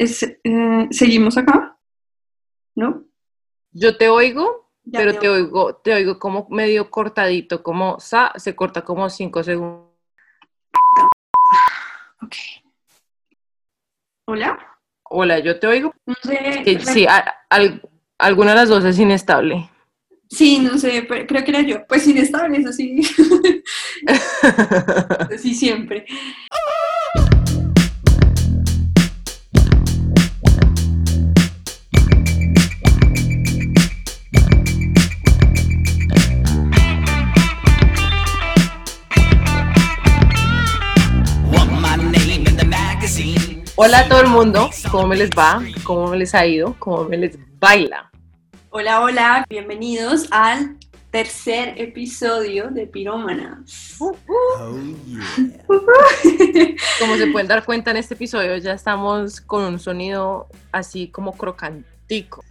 Es, eh, ¿Seguimos acá? ¿No? Yo te oigo, Ya pero te oigo, te oigo como medio cortadito, como sa, se corta como cinco segundos. Ok. ¿Hola? Hola, yo te oigo. No sé. Que sí, a- al- alguna de las dos es inestable. Sí, no sé, pero creo que era yo. Pues inestable, eso sí. sí, siempre. Hola a todo el mundo, ¿cómo me les va? ¿Cómo me les ha ido? ¿Cómo me les baila? Hola, hola, bienvenidos al tercer episodio de Pirómanas. Oh yeah. Como se pueden dar cuenta en este episodio, ya estamos con un sonido así como crocantico.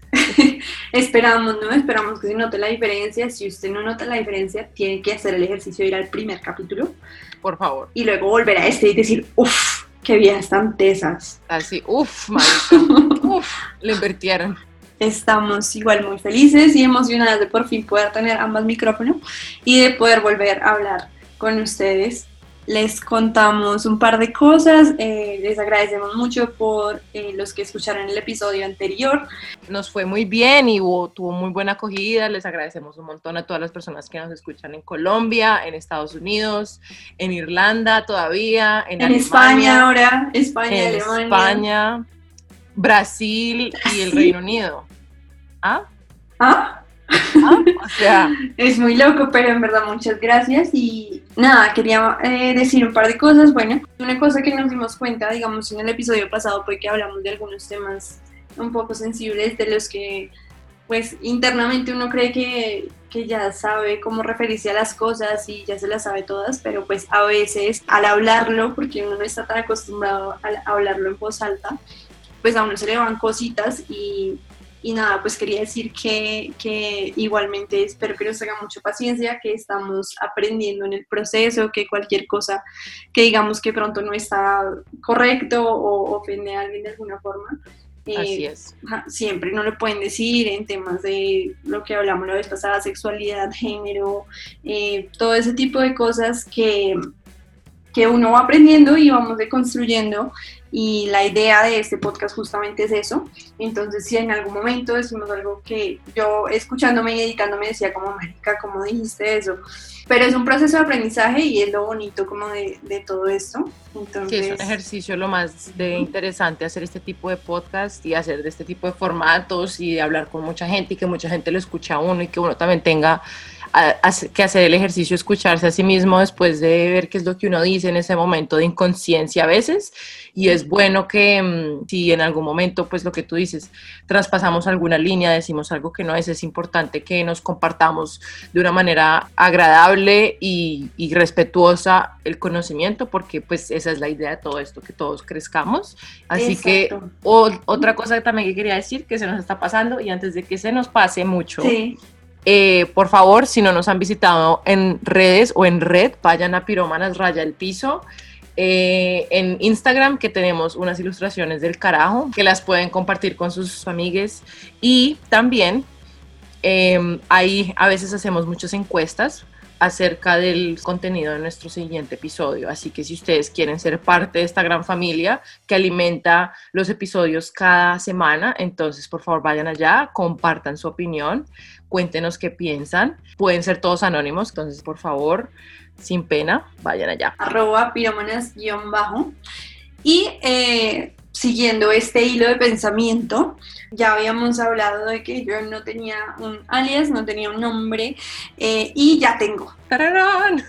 Esperamos, ¿no? Esperamos que se note la diferencia. Si usted no nota la diferencia, tiene que hacer el ejercicio de ir al primer capítulo Por favor. y luego volver a este y decir, uff, qué viejas tan tesas. Así, uff, marica. Uff, le invirtieron. Estamos igual muy felices y emocionadas de por fin poder tener ambas micrófonos y de poder volver a hablar con ustedes. Les contamos un par de cosas, eh, les agradecemos mucho por eh, los que escucharon el episodio anterior. Nos fue muy bien y hubo, tuvo muy buena acogida. Les agradecemos un montón a todas las personas que nos escuchan en Colombia, en Estados Unidos, en Irlanda todavía, en, En Alemania, España ahora, España, en Alemania. España, Brasil y el. Reino Unido. ¿Ah? ¿Ah? O sea, Es muy loco, pero en verdad muchas gracias y nada, quería eh, decir un par de cosas. Bueno, una cosa que nos dimos cuenta, digamos, en el episodio pasado fue que hablamos de algunos temas un poco sensibles de los que pues internamente uno cree que, que ya sabe cómo referirse a las cosas y ya se las sabe todas, pero pues a veces al hablarlo, porque uno no está tan acostumbrado a a hablarlo en voz alta, pues a uno se le van cositas y, y nada, pues quería decir que, que igualmente espero que nos tengan mucha paciencia, que estamos aprendiendo en el proceso, que cualquier cosa que digamos que pronto no está correcto o ofende a alguien de alguna forma. eh, así es. Siempre no le pueden decir en temas de lo que hablamos la vez pasada, sexualidad, género, eh, todo ese tipo de cosas que, que uno va aprendiendo y vamos deconstruyendo y la idea de este podcast justamente es eso. Entonces, si en algún momento decimos algo que yo escuchándome y editándome decía como, marica, ¿cómo dijiste eso? Pero es un proceso de aprendizaje y es lo bonito como de, de todo esto. Sí, Entonces, es un ejercicio lo más de interesante hacer este tipo de podcast y hacer de este tipo de formatos y de hablar con mucha gente y que mucha gente lo escuche a uno y que uno también tenga a- que hacer el ejercicio, escucharse a sí mismo después de ver qué es lo que uno dice en ese momento de inconsciencia a veces. Y es bueno que mm, si en algún momento, pues lo que tú dices, traspasamos alguna línea, decimos algo que no es, es importante que nos compartamos de una manera agradable y, y respetuosa el conocimiento, porque pues esa es la idea de todo esto, que todos crezcamos. Así que Exacto. o- otra cosa también que quería decir que se nos está pasando y antes de que se nos pase mucho, sí, eh, por favor, si no nos han visitado en redes o en red, vayan a Pirómanas Raya el Piso. eh, en Instagram que tenemos unas ilustraciones del carajo que las pueden compartir con sus amigues y también eh, ahí a veces hacemos muchas encuestas acerca del contenido de nuestro siguiente episodio. Así que si ustedes quieren ser parte de esta gran familia que alimenta los episodios cada semana, entonces por favor vayan allá, compartan su opinión, cuéntenos qué piensan. Pueden ser todos anónimos, entonces por favor, sin pena, vayan allá. arroba piromanas-bajo. Y eh, siguiendo este hilo de pensamiento, ya habíamos hablado de que yo no tenía un alias, no tenía un nombre, eh, y ya tengo. ¡Tararán!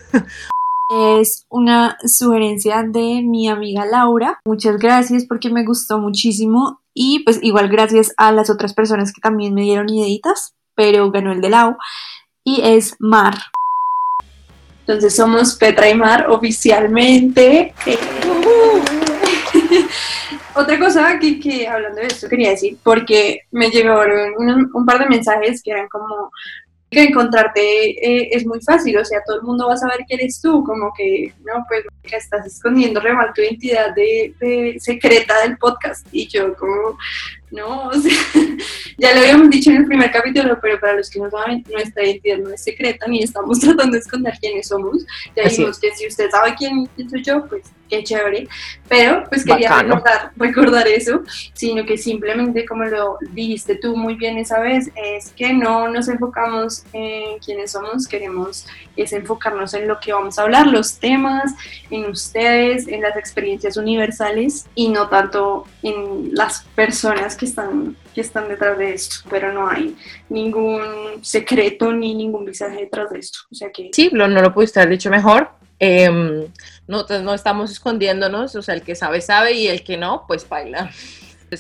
Es una sugerencia de mi amiga Laura. Muchas gracias porque me gustó muchísimo y pues igual gracias a las otras personas que también me dieron ideitas, pero ganó el de Lau y es Mar. Entonces somos Petra y Mar oficialmente. Eh, Otra cosa que, que hablando de esto quería decir, porque me llegaron un, un par de mensajes que eran como, que encontrarte eh, es muy fácil, o sea, todo el mundo va a saber que eres tú, como que, no, pues que estás escondiendo re mal tu identidad de, de secreta del podcast. Y yo como, no, o sea, ya lo habíamos dicho en el primer capítulo, pero para los que no saben, nuestra identidad no es secreta, ni estamos tratando de esconder quiénes somos. Ya dijimos que si usted sabe quién, quién soy yo, pues qué chévere. Pero pues quería Bacano. recordar, recordar eso, sino que simplemente, como lo dijiste tú muy bien esa vez, es que no nos enfocamos en quiénes somos, queremos es enfocarnos en lo que vamos a hablar, los temas, en ustedes, en las experiencias universales y no tanto en las personas que están, que están detrás de esto. Pero no hay ningún secreto ni ningún mensaje detrás de esto. O sea que Sí, lo- no lo pudiste haber dicho mejor. Nosotros no estamos escondiéndonos, o sea, el que sabe, sabe y el que no, pues baila.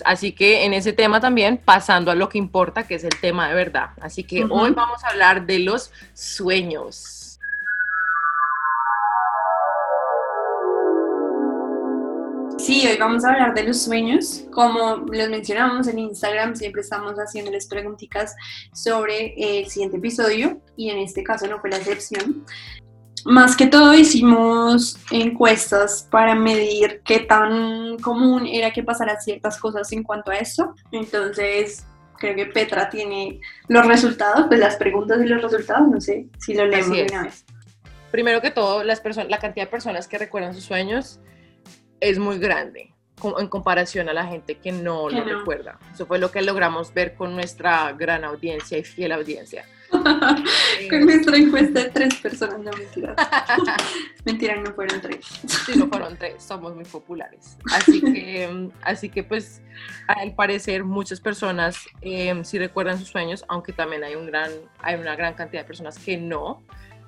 Así que en ese tema también, pasando a lo que importa, que es el tema de verdad. Así que hoy vamos a hablar de los sueños. Sí, hoy vamos a hablar de los sueños. Como les mencionamos en Instagram, siempre estamos haciéndoles preguntitas sobre el siguiente episodio y en este caso no fue la excepción. Más que todo hicimos encuestas para medir qué tan común era que pasaran ciertas cosas en cuanto a esto. Entonces, creo que Petra tiene los resultados, pues las preguntas y los resultados, no sé si lo leemos de una vez. Primero que todo, las la cantidad de personas que recuerdan sus sueños es muy grande en comparación a la gente que no Que lo no. recuerda. Eso fue lo que logramos ver con nuestra gran audiencia y fiel audiencia. Con nuestra encuesta de tres personas, no mentira. mentira, no fueron tres. Sí, no fueron tres, somos muy populares. Así que, mm, así que pues, al parecer muchas personas eh, sí recuerdan sus sueños, aunque también hay, un gran, hay una gran cantidad de personas que no,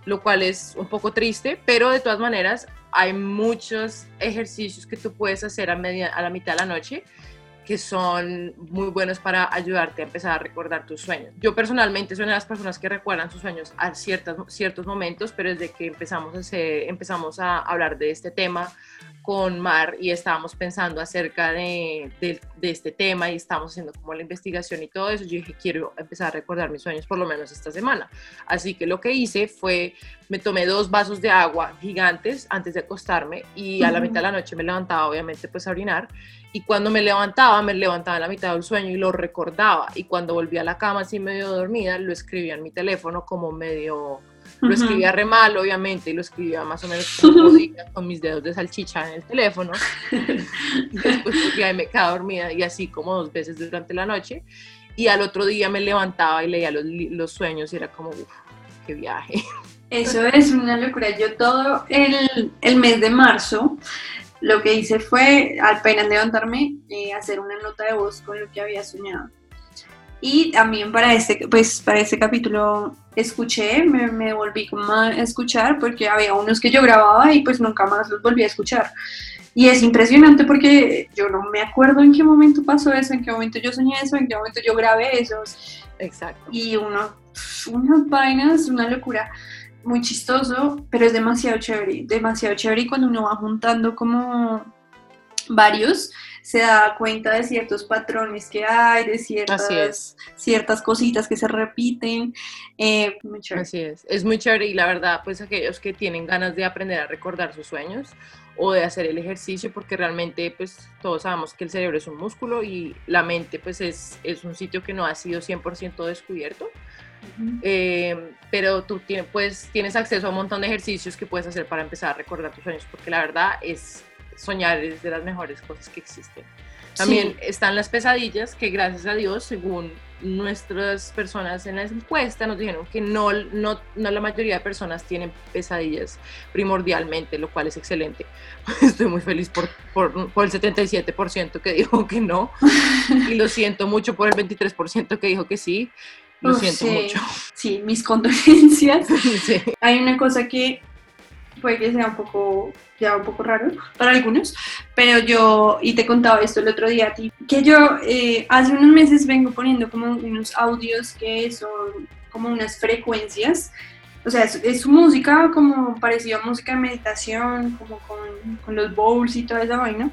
lo cual es un poco triste, pero de todas maneras hay muchos ejercicios que tú puedes hacer a, media, a la mitad de la noche que son muy buenos para ayudarte a empezar a recordar tus sueños. Yo personalmente soy una de las personas que recuerdan sus sueños a ciertas, ciertos momentos, pero desde que empezamos a, empezamos a hablar de este tema con Mar y estábamos pensando acerca de, de- este tema y estábamos haciendo como la investigación y todo eso, yo dije, quiero empezar a recordar mis sueños por lo menos esta semana. Así que lo que hice fue, me tomé dos vasos de agua gigantes antes de acostarme y a la mitad de la noche me levantaba obviamente pues a orinar y cuando me levantaba, me levantaba en la mitad del sueño y lo recordaba. Y cuando volví a la cama así medio dormida, lo escribía en mi teléfono como medio... Lo escribía re mal, obviamente, y lo escribía más o menos como podía, con mis dedos de salchicha en el teléfono. Y después y me quedaba dormida y así como dos veces durante la noche. Y al otro día me levantaba y leía los, los sueños y era como, uff, qué viaje. Eso es una locura. Yo todo el, el mes de marzo lo que hice fue, apenas levantarme, eh, hacer una nota de voz con lo que había soñado. Y también para este, pues, para este capítulo escuché, me, me volví como a escuchar porque había unos que yo grababa y pues nunca más los volví a escuchar. Y es impresionante porque yo no me acuerdo en qué momento pasó eso, en qué momento yo soñé eso, en qué momento yo grabé eso Exacto. y uno, unas vainas, una locura, muy chistoso, pero es demasiado chévere, demasiado chévere y cuando uno va juntando como varios, se da cuenta de ciertos patrones que hay, de ciertas, ciertas cositas que se repiten, eh, muy chévere. Así es, es muy chévere y la verdad, pues aquellos que tienen ganas de aprender a recordar sus sueños o de hacer el ejercicio, porque realmente pues todos sabemos que el cerebro es un músculo y la mente pues es, es un sitio que no ha sido 100% descubierto, Ujú. Eh, pero tú tienes, pues, tienes acceso a un montón de ejercicios que puedes hacer para empezar a recordar tus sueños, porque la verdad es soñar es de las mejores cosas que existen. También Sí. están las pesadillas, que gracias a Dios, según nuestras personas en la encuesta, nos dijeron que no, no, no la mayoría de personas tienen pesadillas primordialmente, lo cual es excelente. Estoy muy feliz por, por, por el 77% que dijo que no, y lo siento mucho por el 23% que dijo que sí. Lo Uf, siento sí. mucho. Sí, mis condolencias. Sí. Hay una cosa que puede que sea un poco, ya un poco raro para algunos, pero yo, y te contaba esto el otro día a ti, que yo eh, hace unos meses vengo poniendo como unos audios que son como unas frecuencias, o sea, es, es música como parecido a música de meditación, como con, con los bowls y toda esa vaina,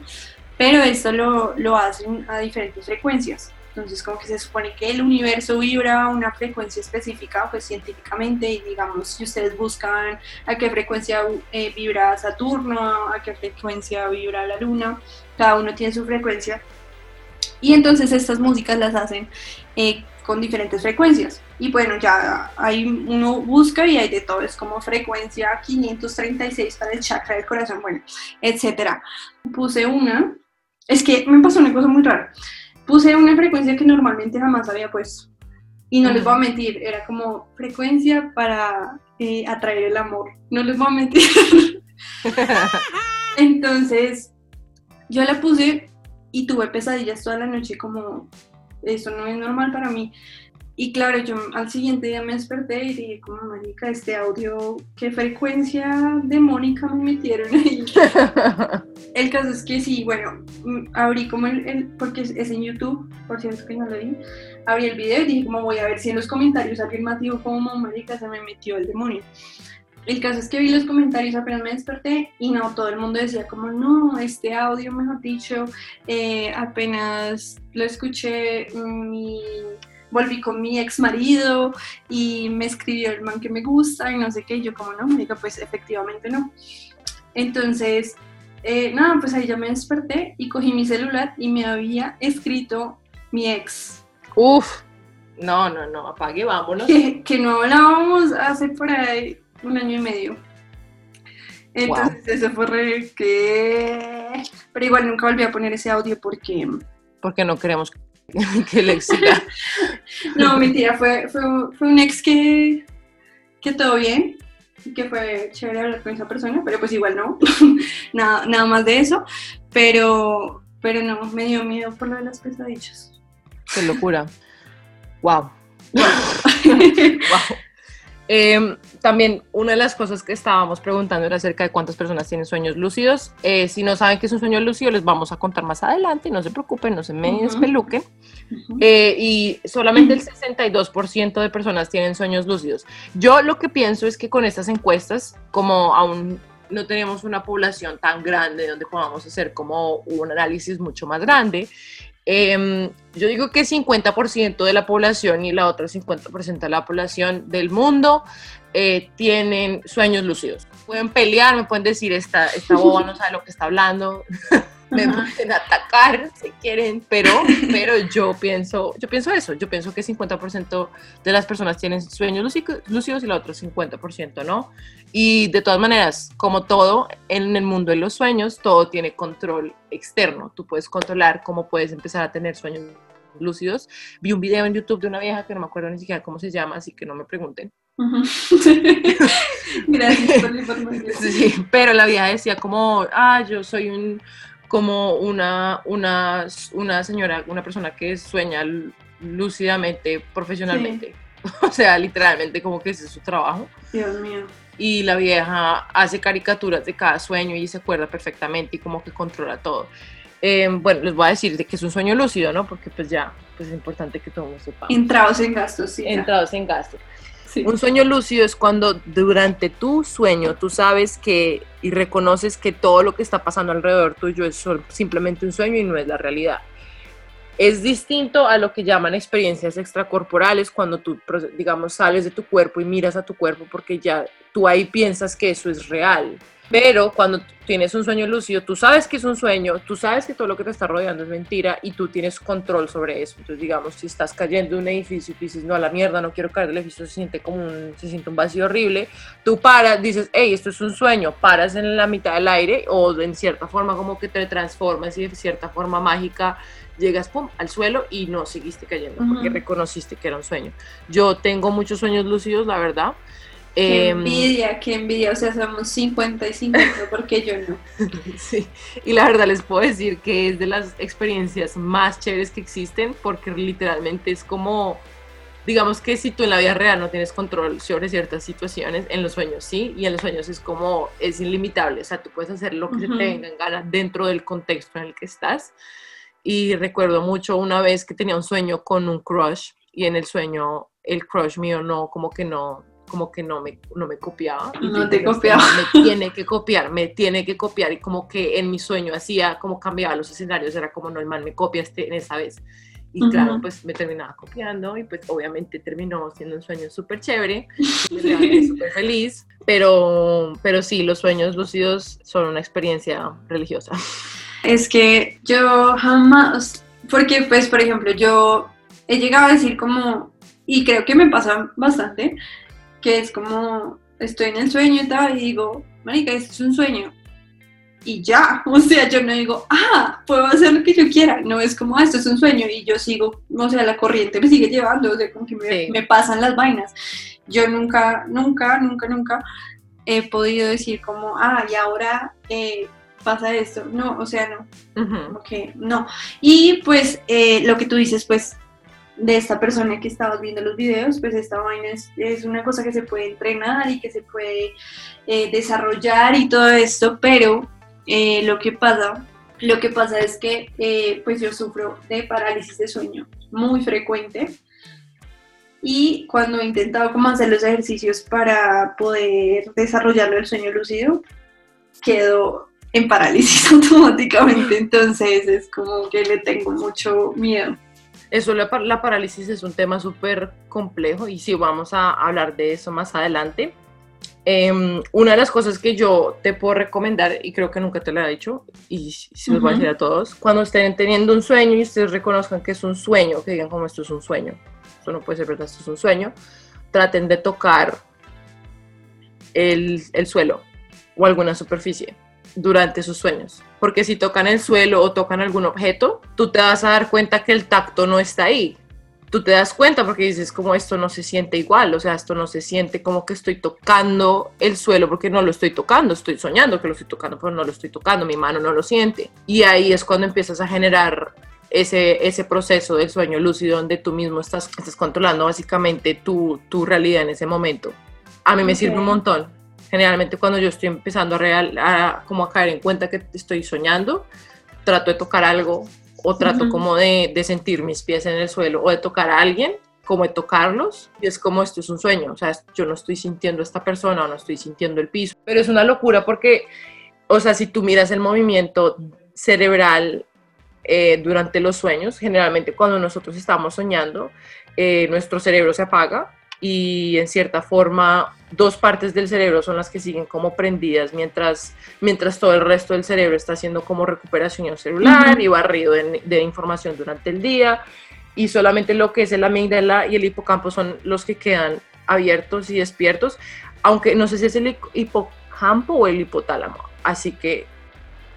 pero esto lo, lo hacen a diferentes frecuencias. Entonces como que se supone que el universo vibra a una frecuencia específica, pues científicamente, y digamos, si ustedes buscan a qué frecuencia eh, vibra Saturno, a qué frecuencia vibra la Luna, cada uno tiene su frecuencia, y entonces estas músicas las hacen eh, con diferentes frecuencias. Y bueno, ya hay uno busca y hay de todo, es como frecuencia 536 para el chakra del corazón, bueno, etcétera. Puse una, es que me pasó una cosa muy rara. Puse una frecuencia que normalmente jamás había puesto. Y no les voy a mentir, era como frecuencia para eh, atraer el amor. No les voy a mentir. Entonces, yo la puse y tuve pesadillas toda la noche como eso no es normal para mí. Y claro, yo al siguiente día me desperté y dije, como marica, este audio, ¿qué frecuencia demónica me metieron ahí? el caso es que sí, bueno, mm, abrí como el, porque es, en YouTube, por cierto que no lo vi, abrí el video y dije, como voy a ver si en los comentarios alguien más dijo, como marica, se me metió el demonio. El caso es que vi los comentarios apenas me desperté y no, todo el mundo decía como, no, este audio, mejor dicho, eh, apenas lo escuché, mi, volví con mi ex marido y me escribió el man que me gusta y no sé qué, y yo como, no, me digo, pues efectivamente no. Entonces, eh, nada, pues ahí ya me desperté y cogí mi celular y me había escrito mi ex. Uf, no, no, no, apague, vámonos. Que, que no hablábamos hace por ahí un año y medio. Entonces eso fue re que... Pero igual nunca volví a poner ese audio porque... Porque no queremos que le siga. no, mentira, fue, fue, fue, un ex que, que todo bien, que fue chévere hablar con esa persona, pero pues igual no, nada, nada más de eso, pero, pero no, me dio miedo por lo de las pesadillas. Qué locura. Wow. wow. Em, también una de las cosas que estábamos preguntando era acerca de cuántas personas tienen sueños lúcidos. Eh, si no saben qué es un sueño lúcido, les vamos a contar más adelante, no se preocupen, no se me despeluquen. Eh, y solamente el 62% de personas tienen sueños lúcidos. Yo lo que pienso es que con estas encuestas, como aún no tenemos una población tan grande donde podamos hacer como un análisis mucho más grande, Em, yo digo que 50% de la población y la otra 50% de la población del mundo eh, tienen sueños lúcidos. Pueden pelear, me pueden decir, esta, esta boba no sabe lo que está hablando. me pueden atacar si quieren, pero, pero yo pienso, yo pienso eso, yo pienso que 50% de las personas tienen sueños lúcidos y la otra 50% no. Y de todas maneras, como todo en el mundo de los sueños, todo tiene control externo. Tú puedes controlar cómo puedes empezar a tener sueños lúcidos. Vi un video en YouTube de una vieja que no me acuerdo ni siquiera cómo se llama, así que no me pregunten. Gracias por la información. Sí, pero la vieja decía como, ah, yo soy un como una, una, una señora, una persona que sueña lúcidamente, profesionalmente. O sea, literalmente como que ese es su trabajo. Dios mío. Y la vieja hace caricaturas de cada sueño y se acuerda perfectamente y como que controla todo. Em, bueno, les voy a decir de que es un sueño lúcido, ¿no? Porque pues ya, pues es importante que todos sepamos. Entrados en gastos, sí. Entrados en gastos. Un sueño lúcido es cuando durante tu sueño tú sabes que y reconoces que todo lo que está pasando alrededor tuyo es simplemente un sueño y no es la realidad. Es distinto a lo que llaman experiencias extracorporales cuando tú, digamos, sales de tu cuerpo y miras a tu cuerpo porque ya tú ahí piensas que eso es real. Pero cuando tienes un sueño lúcido, tú sabes que es un sueño, tú sabes que todo lo que te está rodeando es mentira y tú tienes control sobre eso. Entonces, digamos, si estás cayendo de un edificio y dices, no, a la mierda, no quiero caer del edificio, se siente como un, se siente un vacío horrible, tú paras, dices, hey, esto es un sueño, paras en la mitad del aire o en cierta forma como que te transformas y de cierta forma mágica llegas pum, al suelo y no seguiste cayendo porque reconociste que era un sueño. Yo tengo muchos sueños lúcidos, la verdad. Qué em, envidia, qué envidia, o sea, somos 50 y 50, porque yo no. Sí, y la verdad les puedo decir que es de las experiencias más chéveres que existen, porque literalmente es como, digamos que si tú en la vida real no tienes control sobre ciertas situaciones, en los sueños sí, y en los sueños es como, es ilimitable, o sea, tú puedes hacer lo que se te venga en gana dentro del contexto en el que estás. Y recuerdo mucho una vez que tenía un sueño con un crush, y en el sueño el crush mío no, como que no, como que no me, no me copiaba. no te copiaba. Me tiene que copiar, me tiene que copiar. Y como que en mi sueño hacía, como cambiaba los escenarios, era como, no, el man me copia este, en esa vez. Y claro, Ujú. pues me terminaba copiando y pues obviamente terminó siendo un sueño súper chévere, y súper feliz, pero, pero sí, los sueños lúcidos son una experiencia religiosa. Es que yo jamás, porque pues por ejemplo yo he llegado a decir como, y creo que me pasa bastante, que es como estoy en el sueño y tal, y digo, marica, esto es un sueño. Y ya, o sea, yo no digo, ah, puedo hacer lo que yo quiera, no es como, ah, esto es un sueño y yo sigo, o sea, la corriente me sigue llevando, o sea, como que me, Sí. me pasan las vainas. Yo nunca, nunca, nunca, nunca he podido decir como, ah, y ahora eh, pasa esto. No, o sea, no, como que no. Y pues eh, lo que tú dices, pues de esta persona que estabas viendo los videos, pues esta vaina es, es una cosa que se puede entrenar y que se puede eh, desarrollar y todo esto, pero eh, lo que pasa, lo que pasa es que eh, pues yo sufro de parálisis de sueño muy frecuente y cuando he intentado como hacer los ejercicios para poder desarrollarlo el sueño lúcido, quedo en parálisis automáticamente, entonces es como que le tengo mucho miedo. Eso, la, la parálisis es un tema súper complejo y sí, vamos a hablar de eso más adelante. Em, una de las cosas que yo te puedo recomendar, y creo que nunca te lo he dicho, y si los voy a decir a todos, cuando estén teniendo un sueño y ustedes reconozcan que es un sueño, que digan como esto es un sueño, esto no puede ser verdad, esto es un sueño, traten de tocar el, el suelo o alguna superficie durante sus sueños. Porque si tocan el suelo o tocan algún objeto, tú te vas a dar cuenta que el tacto no está ahí. Tú te das cuenta porque dices como esto no se siente igual, o sea, esto no se siente como que estoy tocando el suelo porque no lo estoy tocando, estoy soñando que lo estoy tocando, pero no lo estoy tocando, mi mano no lo siente. Y ahí es cuando empiezas a generar ese, ese proceso del sueño lúcido donde tú mismo estás, estás controlando básicamente tu, tu realidad en ese momento. A mí me sirve un montón. Generalmente cuando yo estoy empezando a, real, a, como a caer en cuenta que estoy soñando, trato de tocar algo o trato Ujú. como de, de sentir mis pies en el suelo o de tocar a alguien, como de tocarlos. Y es como esto es un sueño, o sea, yo no estoy sintiendo a esta persona o no estoy sintiendo el piso. Pero es una locura porque, o sea, si tú miras el movimiento cerebral eh, durante los sueños, generalmente cuando nosotros estamos soñando, eh, nuestro cerebro se apaga y en cierta forma dos partes del cerebro son las que siguen como prendidas mientras, mientras todo el resto del cerebro está haciendo como recuperación celular Ujú. y barrido de, de información durante el día y solamente lo que es el amígdala y el hipocampo son los que quedan abiertos y despiertos, aunque no sé si es el hipocampo o el hipotálamo, así que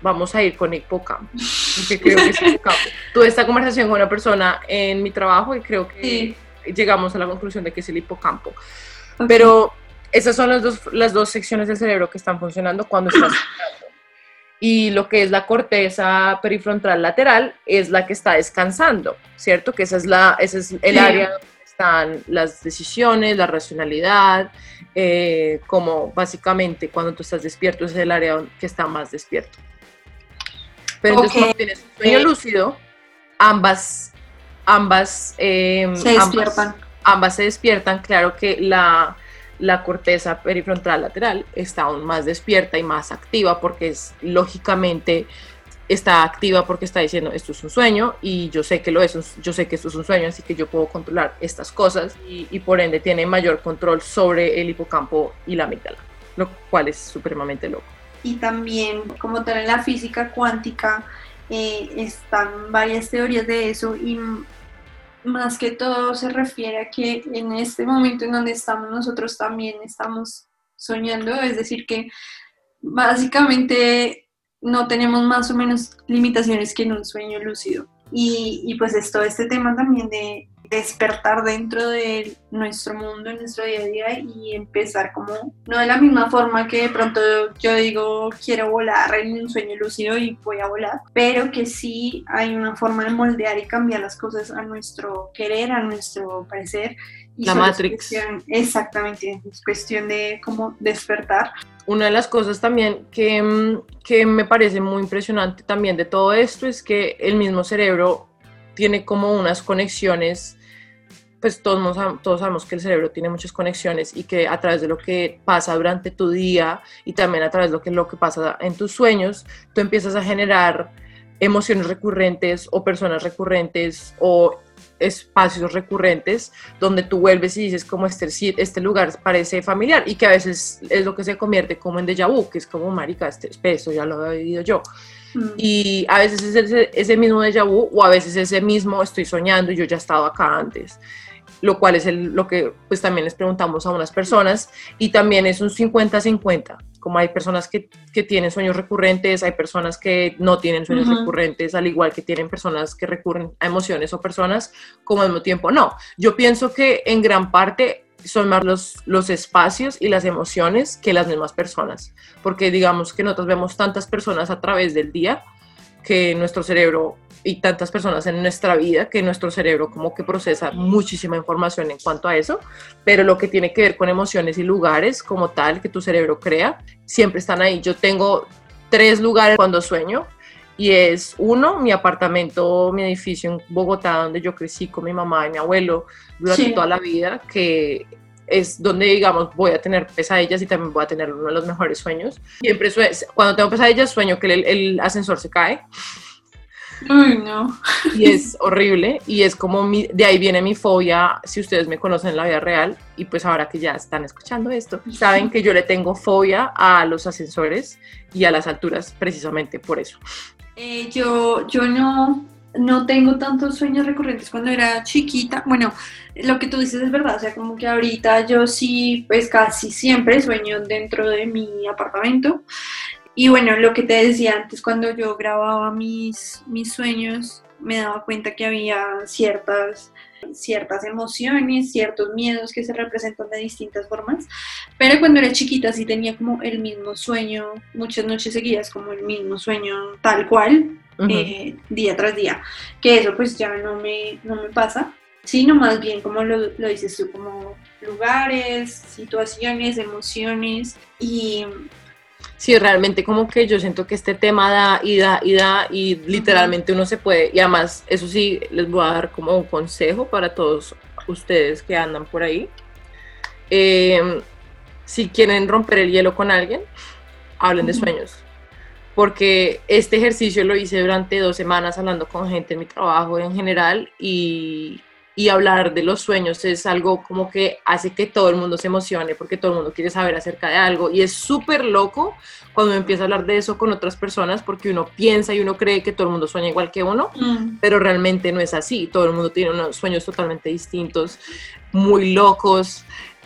vamos a ir con hipocampo, porque creo que es hipocampo. Tuve esta conversación con una persona en mi trabajo y creo que llegamos a la conclusión de que es el hipocampo. Ok. Pero esas son las dos, las dos secciones del cerebro que están funcionando cuando estás. Y lo que es la corteza perifrontal lateral es la que está descansando, ¿cierto? Que esa es la, ese es el Sí. área donde están las decisiones, la racionalidad, eh, como básicamente cuando tú estás despierto es el área que está más despierto. Pero entonces cuando tienes un sueño lúcido, ambas, ambas, eh, Se ambas- despiertan. ambas se despiertan, claro que la, la corteza perifrontal lateral está aún más despierta y más activa porque es lógicamente está activa porque está diciendo esto es un sueño y yo sé que lo es, yo sé que esto es un sueño, así que yo puedo controlar estas cosas y, por ende tiene mayor control sobre el hipocampo y la amígdala, lo cual es supremamente loco. y también como tal en la física cuántica eh, están varias teorías de eso y más que todo se refiere a que en este momento en donde estamos nosotros también estamos soñando, es decir que básicamente no tenemos más o menos limitaciones que en un sueño lúcido. Y, y pues es todo este tema también de despertar dentro de nuestro mundo, en nuestro día a día y empezar como, no de la misma forma que de pronto yo digo quiero volar en un sueño lúcido y voy a volar, pero que sí hay una forma de moldear y cambiar las cosas a nuestro querer, a nuestro parecer. Y La Matrix. cuestión- exactamente, es cuestión de cómo despertar. Una de las cosas también que, mm, que me parece muy impresionante también de todo esto es que el mismo cerebro tiene como unas conexiones, pues todos, todos sabemos que el cerebro tiene muchas conexiones y que a través de lo que pasa durante tu día y también a través de lo que, lo que pasa en tus sueños, tú empiezas a generar emociones recurrentes o personas recurrentes o espacios recurrentes donde tú vuelves y dices como este, este lugar parece familiar y que a veces es lo que se convierte como en déjà vu, que es como marica, este esto ya lo he vivido yo. Mm. Y a veces es ese, ese mismo déjà vu o a veces ese mismo estoy soñando y yo ya he estado acá antes. Lo cual es el- lo que pues también les preguntamos a unas personas y también es un 50-50. Como hay personas que, que tienen sueños recurrentes, hay personas que no tienen sueños recurrentes, al igual que tienen personas que recurren a emociones o personas como al mismo tiempo no. Yo pienso que en gran parte son más los, los espacios y las emociones que las mismas personas, porque digamos que nosotros vemos tantas personas a través del día que nuestro cerebro y tantas personas en nuestra vida que nuestro cerebro como que procesa muchísima información en cuanto a eso, pero lo que tiene que ver con emociones y lugares como tal que tu cerebro crea, siempre están ahí. Yo tengo tres lugares cuando sueño y es uno, mi apartamento, mi edificio en Bogotá, donde yo crecí con mi mamá y mi abuelo durante Sí. toda la vida, que es donde, digamos, voy a tener pesadillas y también voy a tener uno de los mejores sueños. Siempre cuando tengo pesadillas sueño que el, el ascensor se cae No. y es horrible y es como mi- de ahí viene mi fobia si ustedes me conocen en la vida real y pues ahora que ya están escuchando esto saben que yo le tengo fobia a los ascensores y a las alturas precisamente por eso Eh, yo, yo no, no tengo tantos sueños recurrentes cuando era chiquita. Bueno, lo que tú dices es verdad, o sea, como que ahorita yo sí, pues casi siempre sueño dentro de mi apartamento. Y bueno, lo que te decía antes, cuando yo grababa mis, mis sueños, me daba cuenta que había ciertas, ciertas emociones, ciertos miedos que se representan de distintas formas. Pero cuando era chiquita sí tenía como el mismo sueño, muchas noches seguidas, como el mismo sueño tal cual, Ujú. eh, día tras día. Que eso pues ya no me, no me pasa, sino más bien como lo, lo dices tú, como lugares, situaciones, emociones y Sí, realmente como que yo siento que este tema da y da y da y literalmente uno se puede, y además eso sí les voy a dar como un consejo para todos ustedes que andan por ahí. Eh, si quieren romper el hielo con alguien, hablen de sueños. Porque este ejercicio lo hice durante dos semanas hablando con gente en mi trabajo en general y, y hablar de los sueños es algo como que hace que todo el mundo se emocione porque todo el mundo quiere saber acerca de algo y es súper loco cuando uno empieza a hablar de eso con otras personas porque uno piensa y uno cree que todo el mundo sueña igual que uno, mm, pero realmente no es así, todo el mundo tiene unos sueños totalmente distintos, muy locos.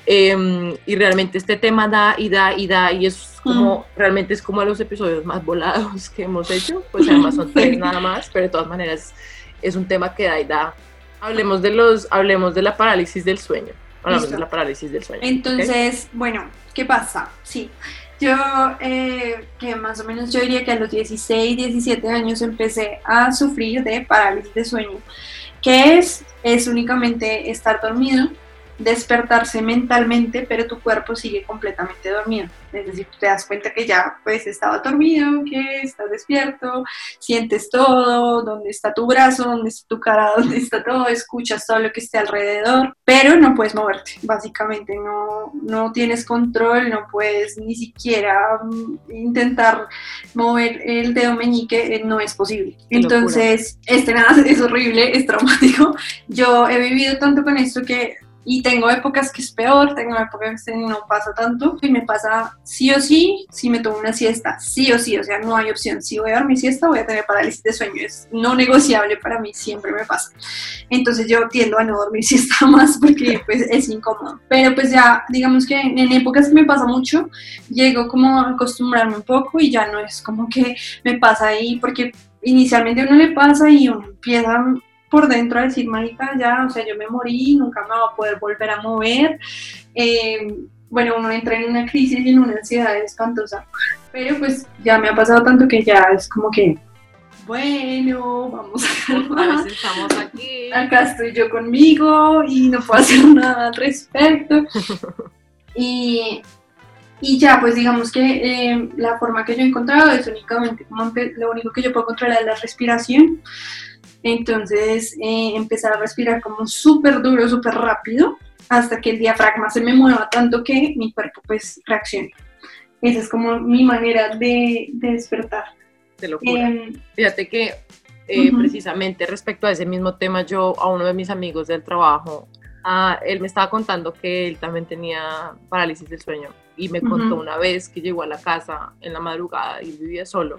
eh, y realmente este tema da y da y da y es como, realmente es como los episodios más volados que hemos hecho, pues además son tres nada más, pero de todas maneras es un tema que da y da. Hablemos de los, hablemos de la parálisis del sueño. Hablamos Listo. de la parálisis del sueño. Entonces, bueno, ¿qué pasa? Sí, yo, eh, que más o menos yo diría que a los 16, 17 años empecé a sufrir de parálisis de sueño, que es, es únicamente estar dormido, despertarse mentalmente, pero tu cuerpo sigue completamente dormido. Es decir, te das cuenta que ya pues estaba dormido, que estás despierto, sientes todo, dónde está tu brazo, dónde está tu cara, dónde está todo, escuchas todo lo que esté alrededor, pero no puedes moverte, básicamente, no, no tienes control, no puedes ni siquiera mm, intentar mover el dedo meñique, eh, no es posible. Qué locura. Entonces, este nada es horrible, es traumático. Yo he vivido tanto con esto que y tengo épocas que es peor, tengo épocas que no pasa tanto. Y me pasa sí o sí, si me tomo una siesta, sí o sí, o sea, no hay opción. Si voy a dormir siesta, voy a tener parálisis de sueño. Es no negociable para mí, siempre me pasa. Entonces yo tiendo a no dormir siesta más porque pues es incómodo. Pero pues ya, digamos que en épocas que me pasa mucho, llego como a acostumbrarme un poco y ya no es como que me pasa ahí porque inicialmente uno le pasa y uno empieza por dentro a decir, marica, ya, o sea, yo me morí, nunca me voy a poder volver a mover. Eh, bueno, uno entra en una crisis y en una ansiedad espantosa. Pero pues ya me ha pasado tanto que ya es como que, bueno, vamos a calmar. estamos aquí. Acá estoy yo conmigo y no puedo hacer nada al respecto. Y, y ya, pues digamos que eh, la forma que yo he encontrado es únicamente, como lo único que yo puedo controlar es la respiración. Entonces, eh, empezar a respirar como súper duro, súper rápido, hasta que el diafragma se me mueva tanto que mi cuerpo pues reaccione. Esa es como mi manera de, de despertar. Te lo juro. Em, Fíjate que eh, precisamente respecto a ese mismo tema, yo a uno de mis amigos del trabajo, ah, él me estaba contando que él también tenía parálisis del sueño y me contó Ujú. una vez que llegó a la casa en la madrugada y vivía solo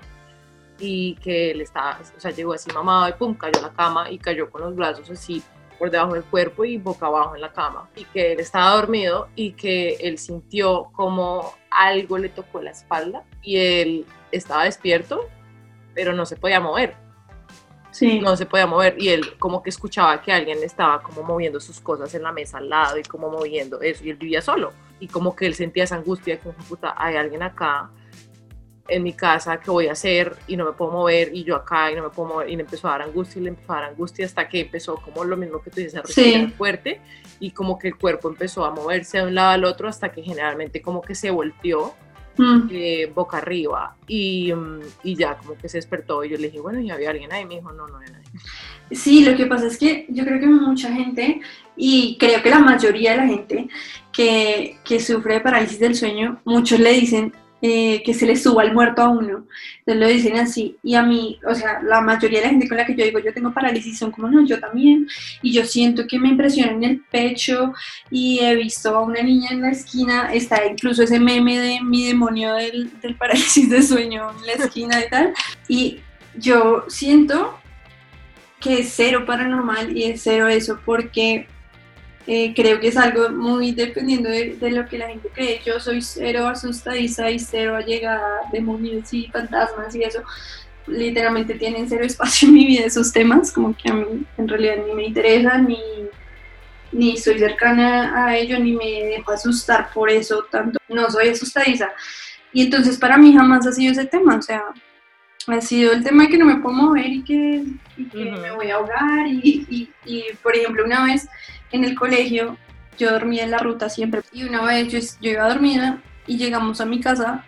y que él estaba, o sea, llegó así mamado y pum, cayó a la cama y cayó con los brazos así por debajo del cuerpo y boca abajo en la cama. Y que él estaba dormido y que él sintió como algo le tocó la espalda y él estaba despierto pero no se podía mover. Sí. no se podía mover y él como que escuchaba que alguien estaba como moviendo sus cosas en la mesa al lado y como moviendo eso y él vivía solo. Y como que él sentía esa angustia de que puta hay alguien acá en mi casa que voy a hacer y no me puedo mover y yo acá y no me puedo mover y le empezó a dar angustia y le empezó a dar angustia hasta que empezó como lo mismo que tú dices a respirar Sí. fuerte y como que el cuerpo empezó a moverse de un lado al otro hasta que generalmente como que se volteó Mm. eh, boca arriba y, mm, y ya como que se despertó y yo le dije, bueno, ¿y había alguien ahí? Me dijo, no, no había nadie. Sí, lo que pasa es que yo creo que mucha gente, y creo que la mayoría de la gente que, que sufre de parálisis del sueño, muchos le dicen eh, que se le suba el muerto a uno. Entonces lo dicen así. Y a mí, o sea, la mayoría de la gente con la que yo digo yo tengo parálisis son como, no, yo también. Y yo siento que me impresiona en el pecho y he visto a una niña en la esquina, está incluso ese meme de mi demonio del, del parálisis de sueño en la esquina y tal. Y yo siento que es cero paranormal y es cero eso porque eh, creo que es algo muy dependiendo de, de lo que la gente cree. Yo soy cero asustadiza y cero allegada a demonios y fantasmas y eso. Literalmente tienen cero espacio en mi vida esos temas, como que a mí en realidad ni me interesan ni, ni soy cercana a ello ni me dejo asustar por eso tanto. No soy asustadiza. Y entonces para mí jamás ha sido ese tema, o sea, ha sido el tema de que no me puedo mover y que, y que me voy a ahogar. Y, y- y, por ejemplo, una vez en el colegio yo dormía en la ruta siempre. Y una vez yo, yo iba dormida y llegamos a mi casa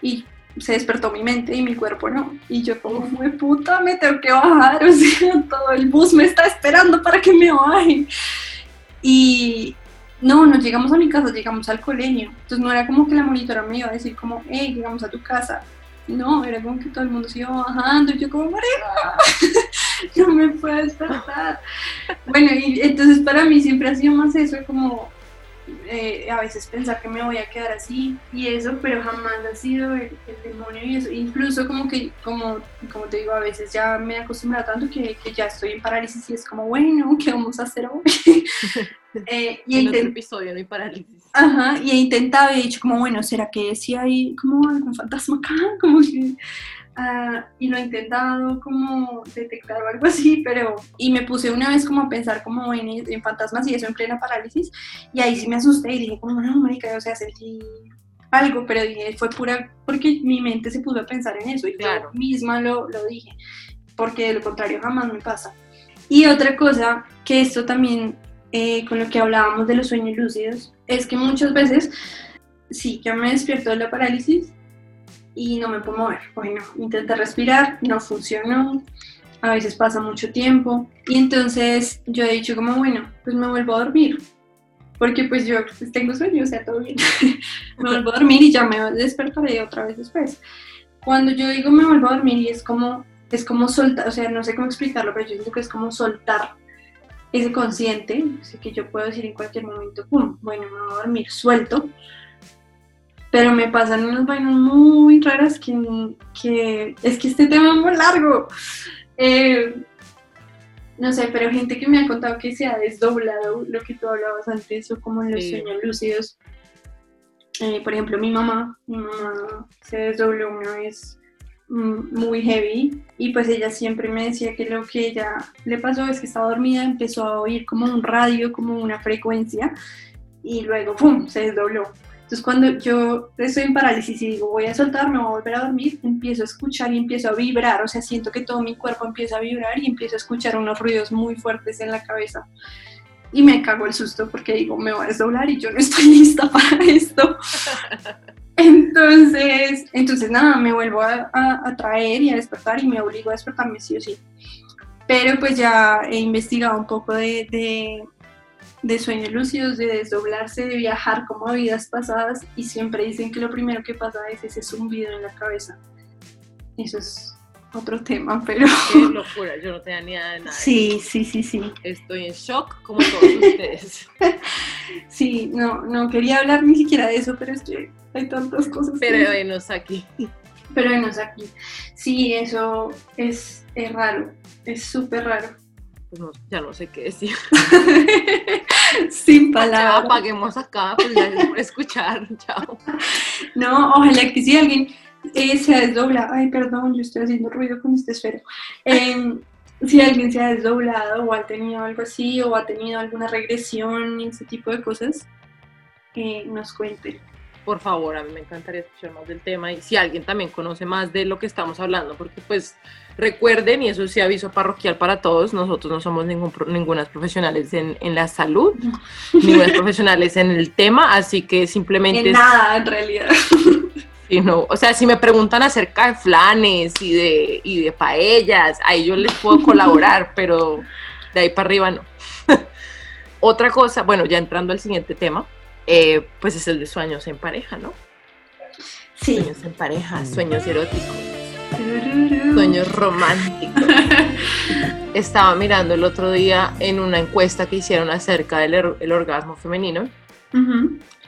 y se despertó mi mente y mi cuerpo no. Y yo como, fue puta, me tengo que bajar. O sea, todo el bus me está esperando para que me baje. Y no, no llegamos a mi casa, llegamos al colegio. Entonces no era como que la monitora me iba a decir como, hey, llegamos a tu casa. No, era como que todo el mundo se iba bajando y yo como, María, no me puedo despertar. Bueno, y entonces para mí siempre ha sido más eso, como eh, a veces pensar que me voy a quedar así y eso, pero jamás ha sido el, el demonio y eso. Incluso como que, como, como te digo, a veces ya me he acostumbrado tanto que, que ya estoy en parálisis y es como, bueno, ¿qué vamos a hacer hoy? Eh, y En otro episodio no hay parálisis. Ajá, y he intentado y he dicho como, bueno, ¿será que sí hay como algún fantasma acá? Como que, ah, y lo he intentado como detectar o algo así, pero, y me puse una vez como a pensar como en, en fantasmas y eso en plena parálisis, y ahí sí me asusté y dije como, no, marica, o sea, sentí algo, pero dije, fue pura, porque mi mente se puso a pensar en eso y Claro. yo misma lo, lo dije, porque de lo contrario jamás me pasa. Y otra cosa, que esto también eh, con lo que hablábamos de los sueños lúcidos, es que muchas veces, sí, yo me despierto de la parálisis y no me puedo mover. Bueno, intenté respirar, no funcionó, a veces pasa mucho tiempo y entonces yo he dicho como, bueno, pues me vuelvo a dormir. Porque pues yo pues, tengo sueño, o sea, todo bien. me vuelvo a dormir y ya me despertaré otra vez después. Cuando yo digo me vuelvo a dormir y es como, es como soltar, o sea, no sé cómo explicarlo, pero yo siento que es como soltar ese consciente, así que yo puedo decir en cualquier momento, pum, bueno, me voy a dormir, suelto. Pero me pasan unas vainas muy raras que, que es que este tema es muy largo. Eh, no sé, pero gente que me ha contado que se ha desdoblado lo que tú hablabas antes o como en los Sí. sueños lúcidos. Eh, por ejemplo, mi mamá, mi mamá se desdobló una vez mm, muy heavy y pues ella siempre me decía que lo que ella le pasó es que estaba dormida, empezó a oír como un radio, como una frecuencia y luego ¡pum! se desdobló. Entonces cuando yo estoy en parálisis y digo voy a soltar, me voy a volver a dormir, empiezo a escuchar y empiezo a vibrar, o sea, siento que todo mi cuerpo empieza a vibrar y empiezo a escuchar unos ruidos muy fuertes en la cabeza. Y me cago el susto porque digo, me voy a desdoblar y yo no estoy lista para esto. Entonces, entonces nada, me vuelvo a, a, a traer y a despertar y me obligo a despertarme sí o sí. Pero pues ya he investigado un poco de, de, de sueños lúcidos, de desdoblarse, de viajar como a vidas pasadas y siempre dicen que lo primero que pasa es ese zumbido en la cabeza. Eso es otro tema, pero Qué locura, yo no tenía ni idea de nada. sí, sí, sí, sí. Estoy en shock como todos ustedes. Sí, no, no quería hablar ni siquiera de eso, pero es que hay tantas cosas. que- Pero venos aquí. pero venos aquí. Sí, eso es, es raro, es súper raro. Pues no, ya no sé qué decir. Sin palabras. apaguemos acá, pues gracias por escuchar. Chao. No, ojalá que si alguien eh, se ha desdoblado, ay, perdón, yo estoy haciendo ruido con este esfero. Em, si alguien se ha desdoblado o ha tenido algo así o ha tenido alguna regresión y ese tipo de cosas, eh, nos cuente. Por favor, a mí me encantaría escuchar más del tema y si alguien también conoce más de lo que estamos hablando, porque pues recuerden, y eso sí aviso parroquial para todos, nosotros no somos ningún, ningunas profesionales en, en la salud, ningunas profesionales en el tema, así que simplemente... En nada, en realidad. Sí, no, o sea, si me preguntan acerca de flanes y de, y de paellas, ahí yo les puedo colaborar, pero de ahí para arriba no. Otra cosa, bueno, ya entrando al siguiente tema, eh, pues es el de sueños en pareja, ¿no? Sí. Sueños en pareja, sueños eróticos, sueños románticos. Estaba mirando el otro día en una encuesta que hicieron acerca del er- el orgasmo femenino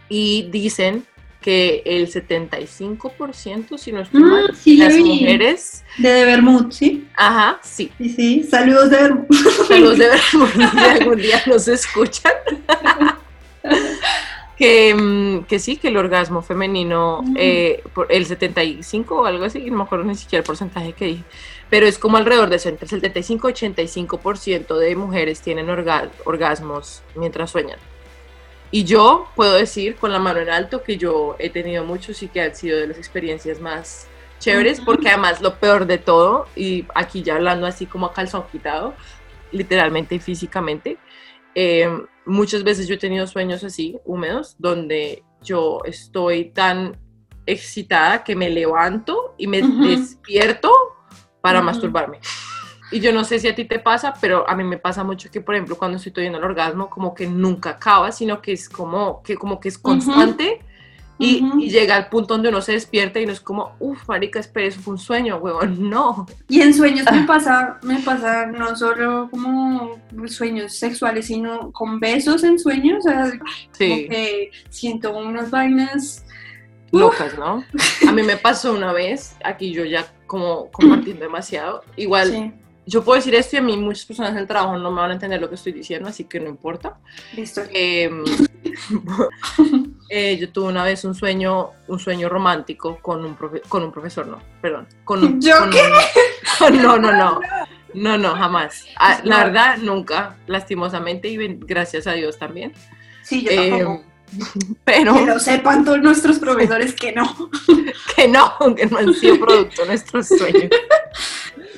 y dicen que el 75%, si no estoy Mm, mal, sí, las mujeres De De Bermud, ¿sí? Ajá, sí. Sí, sí. Saludos de Bermud. Saludos de Bermud, si algún día nos escuchan. que, mm, que sí, que el orgasmo femenino, Mm. eh, por el 75 o algo así, no me acuerdo ni siquiera el porcentaje que dije, pero es como alrededor de eso, entre el 75 y 85% de mujeres tienen orga- orgasmos mientras sueñan. Y yo puedo decir con la mano en alto que yo he tenido muchos y que han sido de las experiencias más chéveres, Ujú. porque además lo peor de todo, y aquí ya hablando así como a calzón quitado, literalmente y físicamente, eh, muchas veces yo he tenido sueños así, húmedos, donde yo estoy tan excitada que me levanto y me despierto para masturbarme. Y yo no sé si a ti te pasa, pero a mí me pasa mucho que, por ejemplo, cuando estoy teniendo el orgasmo, como que nunca acaba, sino que es como que, como que es constante y, Ujú. y llega al punto donde uno se despierta y no es como, uff, marica, espera, eso fue un sueño, huevón, no. Y en sueños me pasa, me pasa no solo como sueños sexuales, sino con besos en sueños, o sea, como Sí, que siento unas vainas. locas, ¿no? A mí me pasó una vez, aquí yo ya como compartiendo demasiado, igual Sí, yo puedo decir esto y a mí muchas personas en el trabajo no me van a entender lo que estoy diciendo, así que no importa. listo. Eh, eh, yo tuve una vez un sueño, un sueño romántico con un, profe- con un profesor, no, perdón. Con un, ¿Yo con qué? un- no, no, no. No, no, jamás. Ah, la No. verdad, nunca, lastimosamente, y gracias a Dios también. Sí, yo Eh, tampoco. pero Que lo sepan todos nuestros profesores que no. que no, que no han sido producto de nuestros sueños.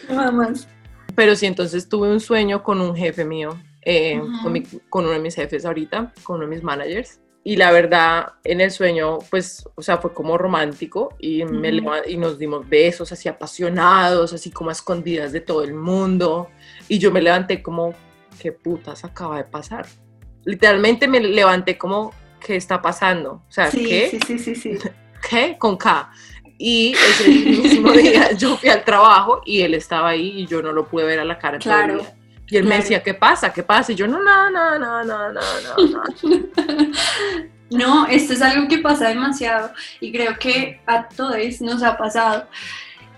Nada más. Pero sí, entonces tuve un sueño con un jefe mío, eh, Ujú. con, mi- con uno de mis jefes ahorita, con uno de mis managers. Y la verdad, en el sueño, pues, o sea, fue como romántico y, me y nos dimos besos así apasionados, así como a escondidas de todo el mundo. Y yo me levanté como, ¿qué putas acaba de pasar? Literalmente me levanté como, ¿qué está pasando? O sea, Sí, ¿qué? sí, sí, sí, sí. ¿qué? Con K. Y ese mismo día yo fui al trabajo y él estaba ahí y yo no lo pude ver a la cara. Claro, día. Y él me decía, ¿qué pasa? ¿Qué pasa? Y yo, no, no, no, no, no, no, no. no, esto es algo que pasa demasiado y creo que a todos nos ha pasado.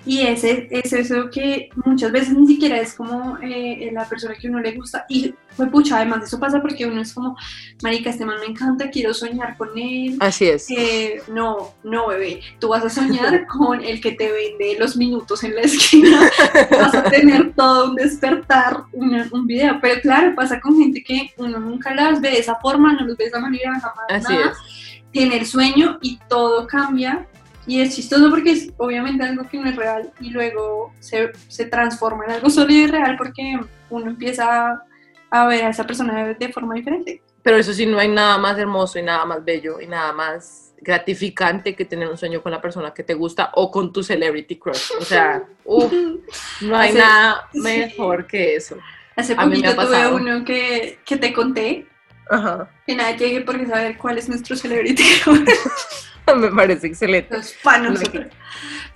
Y ese, es eso que muchas veces ni siquiera es como eh, la persona que uno le gusta. Y fue pucha, además eso pasa porque uno es como, marica, este man me encanta, quiero soñar con él. Así es. Eh, no, no, bebé. Tú vas a soñar con el que te vende los minutos en la esquina. Vas a tener todo un despertar, una- un video. Pero claro, pasa con gente que uno nunca las ve de esa forma, no los ve de esa manera, jamás. Así nada. es. Tiene el sueño y todo cambia. Y es chistoso porque es obviamente algo que no es real y luego se, se transforma en algo sólido y real porque uno empieza a ver a esa persona de, de forma diferente. Pero eso sí, no hay nada más hermoso y nada más bello y nada más gratificante que tener un sueño con la persona que te gusta o con tu celebrity crush. O sea, uf, no hay Hace- nada sí. mejor que eso. Hace poquito tuve uno que, que te conté. Ajá. Que nadie llegue porque saber cuál es nuestro celebrity Me parece excelente. Los nosotros.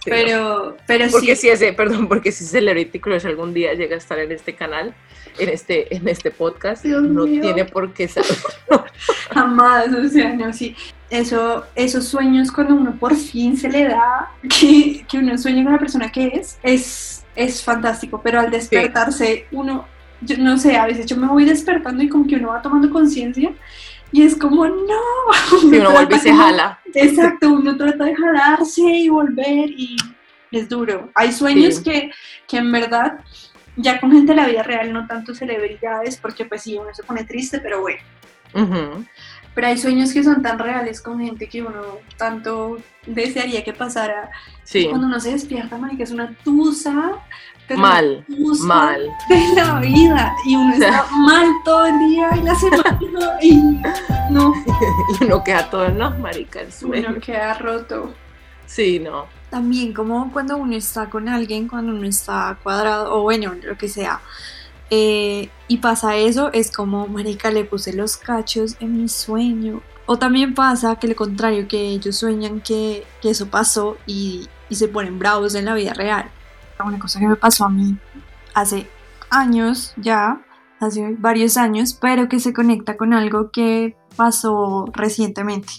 Sí, Pero, pero Porque sí. si ese, perdón, porque si Celebrity Crush algún día llega a estar en este canal, en este, en este podcast, Dios no mío. tiene por qué saber. Jamás, o sea, no, sí. Eso, esos sueños cuando uno por fin se le da que, que uno sueña con la persona que es, es, es fantástico, pero al despertarse uno, yo no sé, a veces yo me voy despertando y como que uno va tomando conciencia y es como, no. Si uno vuelve y se como- jala. Exacto, uno trata de jalarse y volver y es duro. Hay sueños Sí. que, que en verdad, ya con gente de la vida real, no tanto celebridades, porque pues sí, uno se pone triste, pero bueno. Ujú. Pero hay sueños que son tan reales con gente que uno tanto desearía que pasara. Sí, Cuando uno se despierta, que es una tusa. Pero mal, mal. De la vida. Y uno está mal todo el día y la semana. Y no, Y uno queda todo, no, marica, el sueño. uno queda roto. Sí, no. También como cuando uno está con alguien, cuando uno está cuadrado, o bueno, lo que sea, eh, y pasa eso, es como, marica, le puse los cachos en mi sueño. O también pasa que lo contrario, que ellos sueñan que, que eso pasó y, y se ponen bravos en la vida real. Una cosa que me pasó a mí hace años ya, hace varios años, pero que se conecta con algo que pasó recientemente.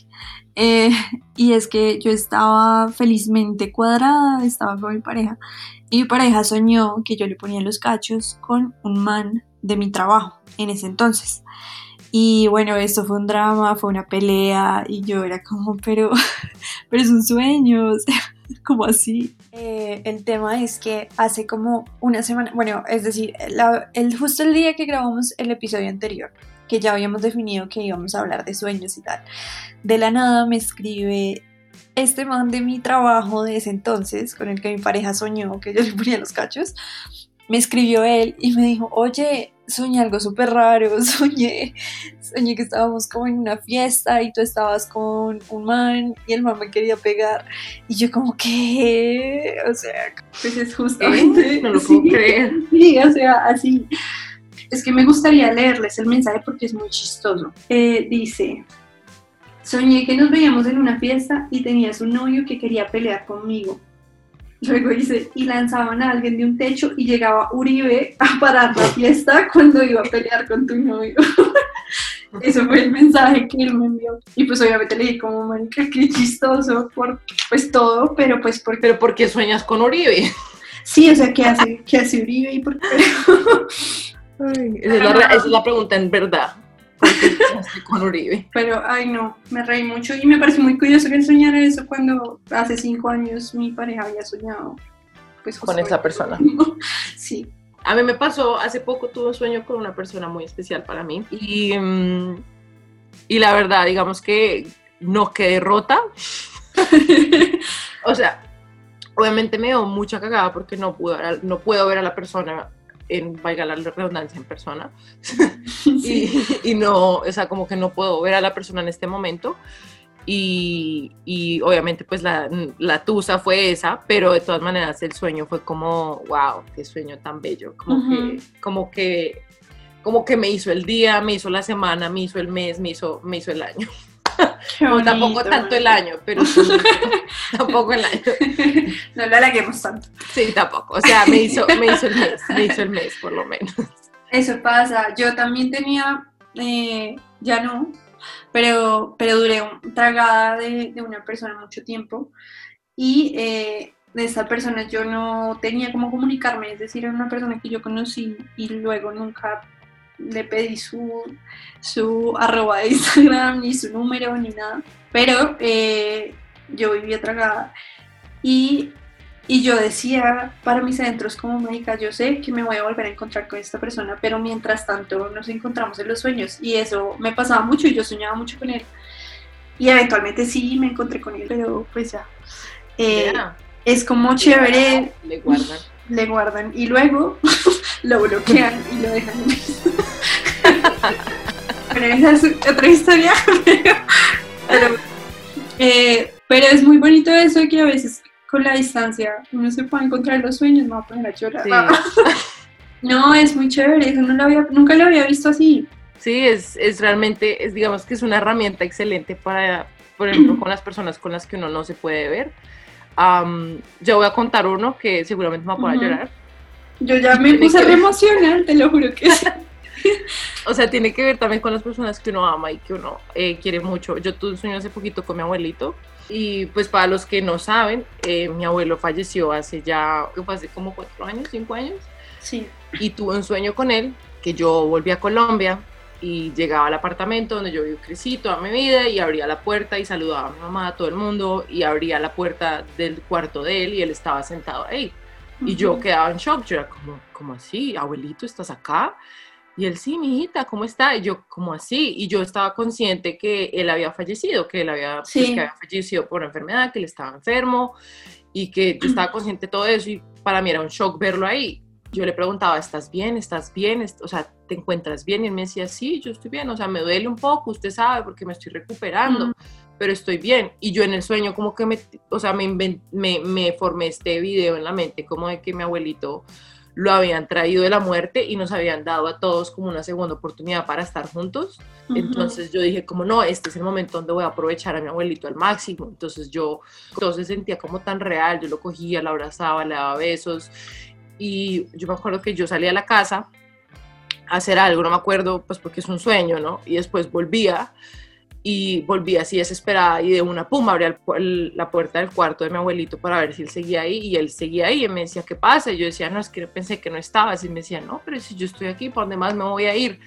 Eh, y es que yo estaba felizmente cuadrada, estaba con mi pareja, y mi pareja soñó que yo le ponía los cachos con un man de mi trabajo en ese entonces. Y bueno, esto fue un drama, fue una pelea, y yo era como, pero, pero es un sueño, como así. Eh, el tema es que hace como una semana, bueno, es decir, la- el, justo el día que grabamos el episodio anterior, que ya habíamos definido que íbamos a hablar de sueños y tal, de la nada me escribe este man de mi trabajo de ese entonces, con el que mi pareja soñó que yo le ponía los cachos, me escribió él y me dijo, oye, soñé algo súper raro, soñé, soñé que estábamos como en una fiesta y tú estabas con un man y el man me quería pegar y yo como que, o sea, Pues es justamente. ¿Eh? No lo sí. puedo creer. Sí, o sea, así. Es que me gustaría leerles el mensaje porque es muy chistoso. Eh, dice, soñé que nos veíamos en una fiesta y tenías un novio que quería pelear conmigo. Luego dice, y lanzaban a alguien de un techo y llegaba Uribe a parar la fiesta cuando iba a pelear con tu novio. Eso fue el mensaje que él me envió. Y pues obviamente le dije como, marica, qué chistoso por pues todo, pero pues porque... Pero ¿por qué sueñas con Uribe? Sí, o sea, ¿qué hace, qué hace Uribe y por qué? Ay, esa, es la, esa es la pregunta en verdad. ¿Por qué sueñaste con Uribe? Pero, ay no, me reí mucho y me parece muy curioso que él soñara eso cuando hace cinco años mi pareja había soñado. Pues, Con esa persona. Sí. A mí me pasó, hace poco tuve un sueño con una persona muy especial para mí y, mm, y la verdad, digamos que no quedé rota. O sea, obviamente me dio mucha cagada porque no, pude ver a- no puedo ver a la persona, en, valga la redundancia, en persona. sí. Y, y no, o sea, como que no puedo ver a la persona en este momento. Y, y obviamente pues la, la tusa fue esa, pero de todas maneras el sueño fue como, wow, qué sueño tan bello, como, Ujú. que, como que como que me hizo el día, me hizo la semana, me hizo el mes, me hizo, me hizo el año. No, tampoco tanto el año, pero sí tampoco el año. no lo halaguemos tanto. Sí, tampoco. O sea, me hizo, me hizo el mes, me hizo el mes por lo menos. Eso pasa. Yo también tenía, eh, ya no, pero, pero duré un- tragada de, de una persona mucho tiempo y eh, de esta persona yo no tenía cómo comunicarme, es decir, era una persona que yo conocí y luego nunca le pedí su, su arroba de Instagram, ni su número, ni nada, pero eh, yo vivía tragada y y yo decía para mis adentros como médica, yo sé que me voy a volver a encontrar con esta persona, pero mientras tanto nos encontramos en los sueños y eso me pasaba mucho y yo soñaba mucho con él. Y eventualmente sí me encontré con él, pero pues ya. Eh, Ya, es como chévere, Le guardan. le guardan y luego lo bloquean y lo dejan. Pero esa es otra historia. Pero, pero, eh, pero es muy bonito eso que a veces con la distancia uno se puede encontrar en los sueños, me voy a poner a llorar. Sí. No, es muy chévere, eso no lo había, nunca lo había visto así. Sí, es, es realmente, es, digamos que es una herramienta excelente para, por ejemplo, con las personas con las que uno no se puede ver. Am, yo voy a contar uno que seguramente me va a poner a Ujú. llorar. Yo ya me puse re emocional, te lo juro que sí. O sea, tiene que ver también con las personas que uno ama y que uno eh, quiere mucho. Yo tuve un sueño hace poquito con mi abuelito y pues para los que no saben, eh, mi abuelo falleció hace ya, ¿qué fue? Hace como cuatro años, cinco años. Sí. y tuve un sueño con él, que yo volví a Colombia y llegaba al apartamento donde yo crecí toda mi vida y abría la puerta y saludaba a mi mamá, a todo el mundo y abría la puerta del cuarto de él y él estaba sentado ahí. Y yo quedaba en shock, yo era como, ¿cómo así? Abuelito, ¿estás acá? Y él, sí, mi hijita, ¿cómo está? Y yo, ¿cómo así? Y yo estaba consciente que él había fallecido, que él había, pues, Sí. que había fallecido por una enfermedad, que él estaba enfermo y que yo estaba consciente de todo eso y para mí era un shock verlo ahí. Yo le preguntaba, ¿estás bien? ¿Estás bien? O sea, ¿te encuentras bien? Y él me decía, sí, yo estoy bien, o sea, me duele un poco, usted sabe, porque me estoy recuperando, Mm. Pero estoy bien. Y yo en el sueño como que me, o sea, me, me, me formé este video en la mente, como de que mi abuelito lo habían traído de la muerte y nos habían dado a todos como una segunda oportunidad para estar juntos. Ujú. Entonces yo dije como no, este es el momento donde voy a aprovechar a mi abuelito al máximo. Entonces yo se sentía como tan real, yo lo cogía, lo abrazaba, le daba besos y yo me acuerdo que yo salía a la casa a hacer algo, no me acuerdo, pues porque es un sueño, ¿no? Y después volvía y volvía así desesperada y de una puma abría el el- la puerta del cuarto de mi abuelito para ver si él seguía ahí y él seguía ahí y me decía, ¿qué pasa? Y yo decía, no, es que pensé que no estabas y me decía, no, pero si yo estoy aquí, ¿para dónde más me voy a ir?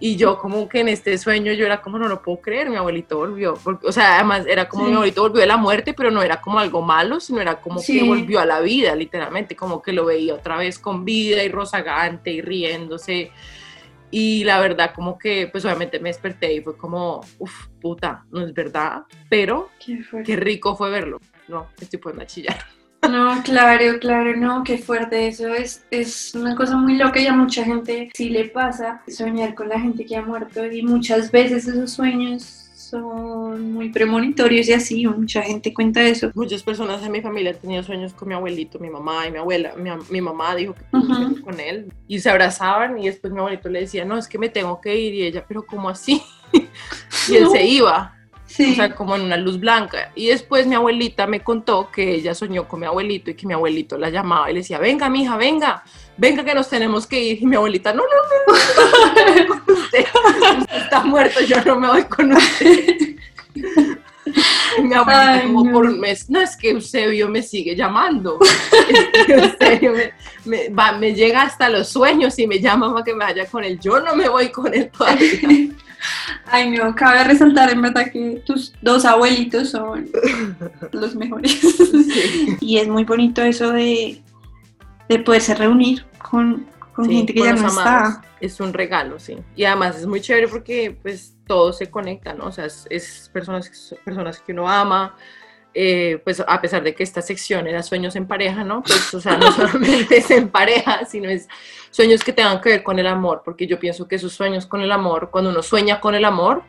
Y yo como que en este sueño yo era como, no lo puedo creer, mi abuelito volvió, porque, o sea, además era como Sí. mi abuelito volvió de la muerte, pero no era como algo malo, sino era como Sí. que volvió a la vida, literalmente, como que lo veía otra vez con vida y rozagante y riéndose. Y la verdad, como que, pues obviamente me desperté y fue como, uff, puta, no es verdad, pero Qué rico fue verlo. No, estoy poniendo a chillar. No, claro, claro, no, qué fuerte eso. Es, es una cosa muy loca y a mucha gente sí le pasa soñar con la gente que ha muerto y muchas veces esos sueños son muy premonitorios y así, mucha gente cuenta eso. Muchas personas en mi familia han tenido sueños con mi abuelito, mi mamá y mi abuela. Mi, mi mamá dijo que tuvo con él y se abrazaban y después mi abuelito le decía, no, es que me tengo que ir y ella, pero ¿cómo así? y él No. se iba. O sea, como en una luz blanca. Y después mi abuelita me contó que ella soñó con mi abuelito y que mi abuelito la llamaba y le decía, venga, mija, venga, venga que nos tenemos que ir. Y mi abuelita, no, no, no, no, usted. Está muerto, yo no me voy con usted. Mi abuelita Ay, como no. por un mes, no, es que Eusebio me sigue llamando. Es que Eusebio me, me- va- me llega hasta los sueños y me llama para que me vaya con él. Yo no me voy con él todavía. Ay, no, cabe resaltar en verdad que tus dos abuelitos son los mejores. Sí. Y es muy bonito eso de, de poderse reunir con, con Sí, gente que con ya no amados. está. Es un regalo, sí. Y además es muy chévere porque pues todo se conecta, ¿no? O sea, es, es personas, personas que uno ama, eh, pues a pesar de que esta sección era sueños en pareja, ¿no? Pues, o sea, no solamente es en pareja, sino es sueños que tengan que ver con el amor, porque yo pienso que esos sueños con el amor, cuando uno sueña con el amor,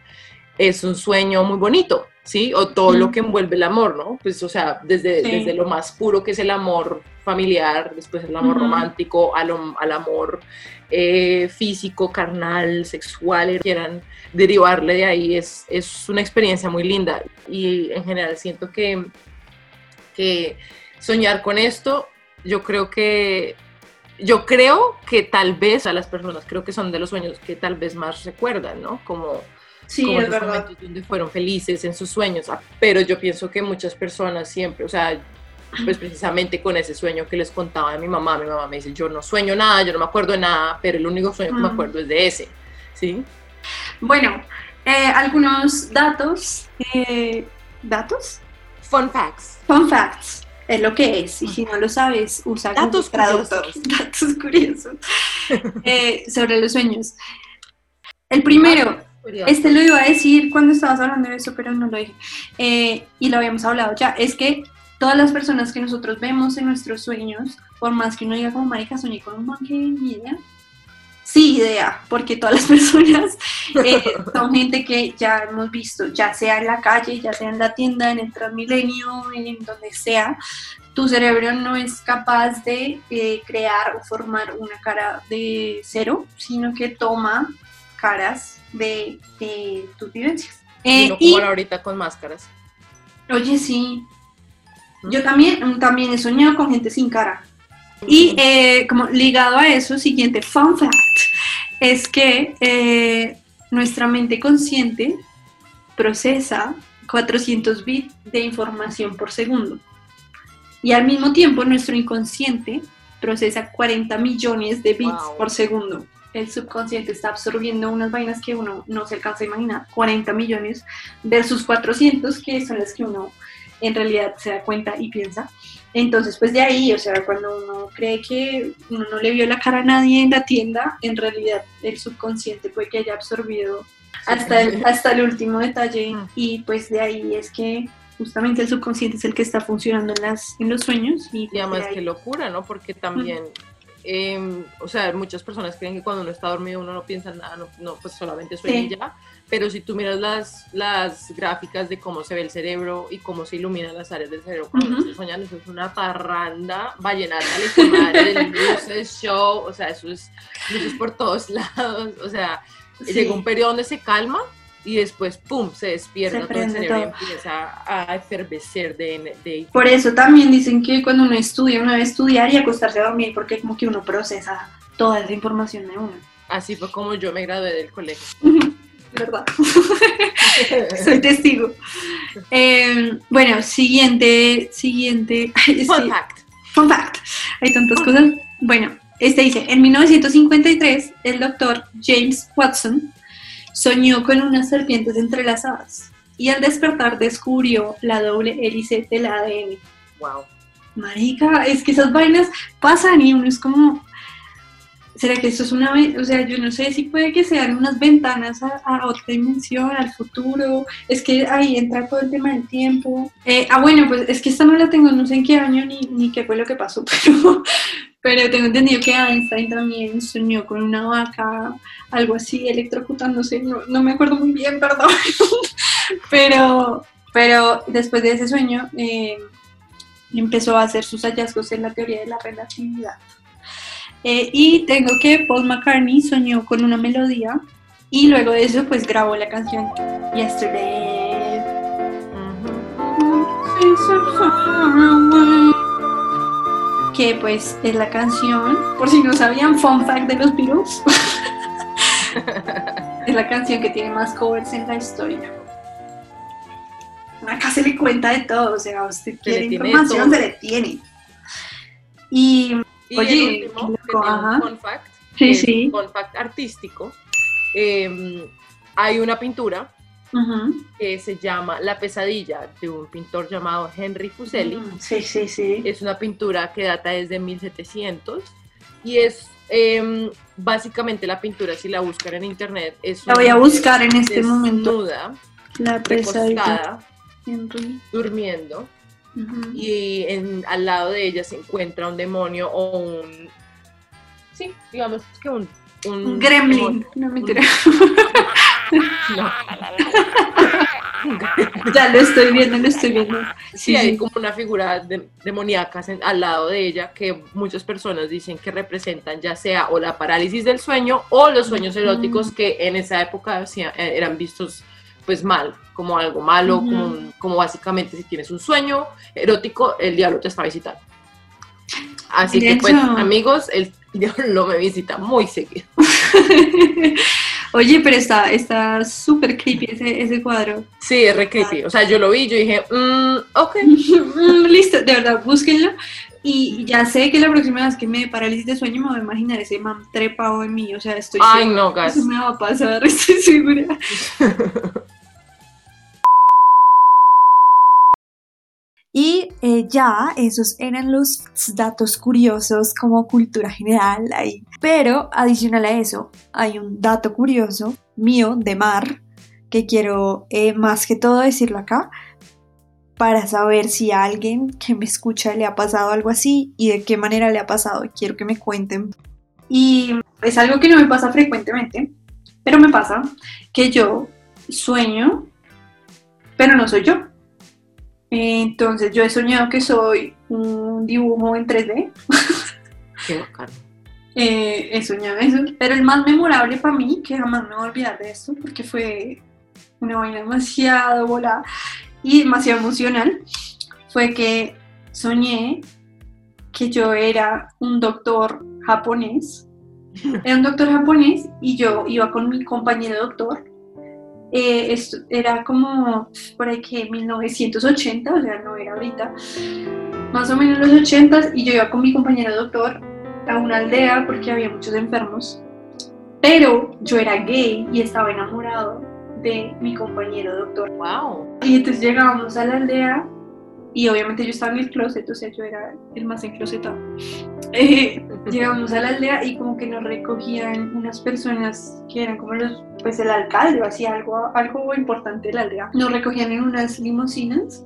es un sueño muy bonito, ¿sí? O todo lo que envuelve el amor, ¿no? Pues, o sea, desde, Sí. desde lo más puro que es el amor familiar, después el amor romántico, al, al amor eh, físico, carnal, sexual, quieran derivarle de ahí, es, es una experiencia muy linda. Y en general siento que, que soñar con esto, yo creo que yo creo que tal vez a las personas creo que son de los sueños que tal vez más recuerdan, ¿no? Como, Sí, como es esos verdad. momentos donde fueron felices en sus sueños. Ah, Pero yo pienso que muchas personas siempre, o sea, pues precisamente con ese sueño que les contaba de mi mamá, mi mamá me dice, yo no sueño nada, yo no me acuerdo de nada, pero el único sueño que me Mm. acuerdo es de ese, ¿sí? Bueno, eh, algunos datos. eh, ¿Datos? Fun facts. Fun facts. Es lo que es. Y si no lo sabes, usa Datos Traductor. curiosos. Datos curiosos. Eh, sobre los sueños. El primero, Este lo iba a decir cuando estabas hablando de eso, pero no lo dije. Eh, y lo habíamos hablado ya. Es que todas las personas que nosotros vemos en nuestros sueños, por más que uno diga como marica, soñé con un ni idea. Sí, idea, porque todas las personas eh, son gente que ya hemos visto, ya sea en la calle, ya sea en la tienda, en el Transmilenio, en donde sea. Tu cerebro no es capaz de eh, crear o formar una cara de cero, sino que toma caras de, de tus vivencias. Y Eh, no y, como ahorita con máscaras. oye, sí, yo también, también he soñado con gente sin cara. Y eh, como ligado a eso, siguiente fun fact, es que eh, nuestra mente consciente procesa 400 bits de información por segundo. Y al mismo tiempo nuestro inconsciente procesa 40 millones de bits Wow. por segundo. El subconsciente está absorbiendo unas vainas que uno no se alcanza a imaginar, 40 millones versus 400 que son las que uno en realidad se da cuenta y piensa. Entonces, pues de ahí, o sea, cuando uno cree que uno no le vio la cara a nadie en la tienda, en realidad el subconsciente puede que haya absorbido hasta el, hasta el último detalle Mm. y pues de ahí es que justamente el subconsciente es el que está funcionando en, las, en los sueños y, Y además qué locura, ¿no? Porque también, em, o sea, muchas personas creen que cuando uno está dormido uno no piensa en nada, no, no, pues solamente sueña Sí. ya. Pero si tú miras las, las gráficas de cómo se ve el cerebro y cómo se iluminan las áreas del cerebro cuando uno Ujú. está soñando, eso es una parranda vallenata, de luces, show, o sea, eso es luces por todos lados, o sea, Sí. llega un periodo donde se calma y después, pum, se despierta Se todo el cerebro y todo. empieza a efervecer de, de Por eso también dicen que cuando uno estudia, uno debe estudiar y acostarse a dormir porque como que uno procesa toda esa información de uno. Así fue como yo me gradué del colegio. ¿Verdad? Soy testigo. Eh, bueno, siguiente, siguiente. Fun fact. Fun fact. Hay tantas cosas. Bueno, este dice, en 1953 el doctor James Watson soñó con unas serpientes entrelazadas y al despertar descubrió la doble hélice del ADN. Wow. Marica, es que esas vainas pasan y uno es como, ¿será que esto es una, o sea, yo no sé si puede que sean unas ventanas a, a otra dimensión, al futuro, es que ahí entra todo el tema del tiempo. Eh, ah, bueno, pues es que esta no la tengo, no sé en qué año ni, ni qué fue lo que pasó, pero, pero tengo entendido que Einstein también soñó con una vaca, algo así, electrocutándose, no, no me acuerdo muy bien, perdón, pero, pero después de ese sueño... eh, empezó a hacer sus hallazgos en la teoría de la relatividad. Eh, y tengo que Paul McCartney soñó con una melodía y luego de eso pues grabó la canción Yesterday. Que pues es la canción, por si no sabían, fun fact de los Beatles. es la canción que tiene más covers en la historia. Acá se le cuenta de todo, o sea, usted quiere tiene información, se le tiene. Y Y Oye, el último, loco, un fun fact, Sí, sí. un fun fact artístico. eh, hay una pintura Que se llama La pesadilla de un pintor llamado Henry Fuseli. Mm, Sí, sí, sí. Es una pintura que data desde 1700 y es em, básicamente la pintura, si la buscan en internet, es La voy a buscar en este momento. La pesadilla. Henry. durmiendo y en- al lado de ella se encuentra un demonio o un sí digamos que un un, Un gremlin. demonio. No mentira. No. ya lo estoy viendo, lo estoy viendo. sí, hay como una figura de- demoníaca al lado de ella que muchas personas dicen que representan ya sea o la parálisis del sueño o los sueños eróticos que en esa época eh, eran vistos pues mal, como algo malo, Ujú. como, un- como básicamente si tienes un sueño erótico, el diablo te está visitando. Así que pues amigos, el diablo me visita muy seguido. Oye, pero está está súper creepy ese, ese cuadro. Sí, es re creepy. O sea, yo lo vi yo dije, mm, ok. Mm, Listo, de verdad, búsquenlo. Y ya sé que la próxima vez que me dé parálisis de sueño me voy a imaginar ese man trepado en mí. O sea, estoy Ay, segura no, gas. Eso me va a pasar, estoy segura. Y eh, ya esos eran los datos curiosos como cultura general ahí. Pero adicional a eso, hay un dato curioso mío de Mar que quiero eh, más que todo decirlo acá para saber si a alguien que me escucha le ha pasado algo así y de qué manera le ha pasado. Quiero que me cuenten. Y es algo que no me pasa frecuentemente, pero me pasa que yo sueño, pero no soy yo. Entonces yo he soñado que soy un dibujo en 3D Qué bacano. Eh, he soñado eso. Pero el más memorable para mí, que jamás me voy a olvidar de esto, porque fue una vaina demasiado volada y demasiado emocional, fue que soñé que yo era un doctor japonés. Era un doctor japonés y yo iba con mi compañero doctor. Eh, esto era como por ahí que 1980, o sea, no era ahorita, más o menos los 80 y yo iba con mi compañero doctor a una aldea porque había muchos enfermos. Pero yo era gay y estaba enamorado de mi compañero doctor. Wow. Y entonces llegábamos a la aldea y obviamente yo estaba en el closet, o sea, yo era el más enclosetado. Eh, llegamos a la aldea y como que nos recogían unas personas que eran como los, pues el alcalde o así, algo, algo importante de la aldea. Nos recogían en unas limusinas